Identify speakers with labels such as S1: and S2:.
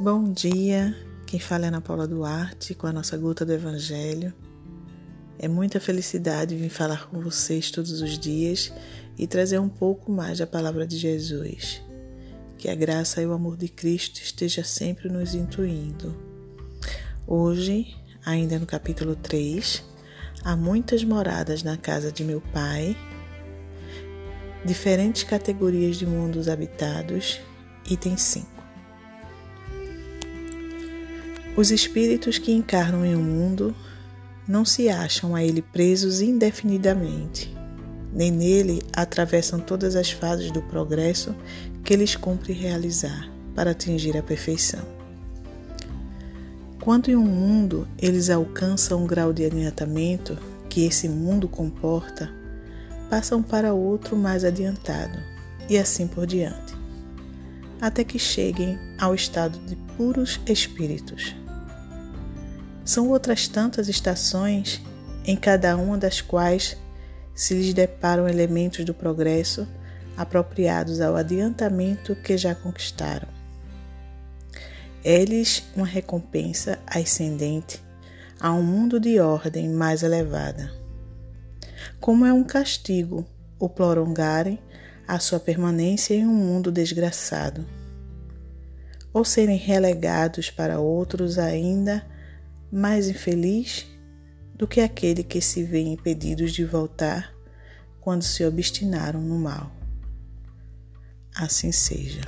S1: Bom dia, quem fala é Ana Paula Duarte com a nossa gota do Evangelho. É muita felicidade vir falar com vocês todos os dias e trazer um pouco mais da palavra de Jesus. Que a graça e o amor de Cristo esteja sempre nos intuindo. Hoje, ainda no capítulo 3, há muitas moradas na casa de meu Pai, diferentes categorias de mundos habitados, item 5. Os espíritos que encarnam em um mundo não se acham a ele presos indefinidamente, nem nele atravessam todas as fases do progresso que lhes cumpre realizar para atingir a perfeição. Quando em um mundo eles alcançam um grau de adiantamento que esse mundo comporta, passam para outro mais adiantado e assim por diante, até que cheguem ao estado de puros espíritos são outras tantas estações, em cada uma das quais se lhes deparam elementos do progresso apropriados ao adiantamento que já conquistaram. É-lhes uma recompensa ascendente a um mundo de ordem mais elevada. Como é um castigo o prolongarem a sua permanência em um mundo desgraçado, ou serem relegados para outros ainda mais infeliz do que aquele que se vê impedidos de voltar quando se obstinaram no mal. Assim seja.